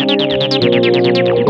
Thank you.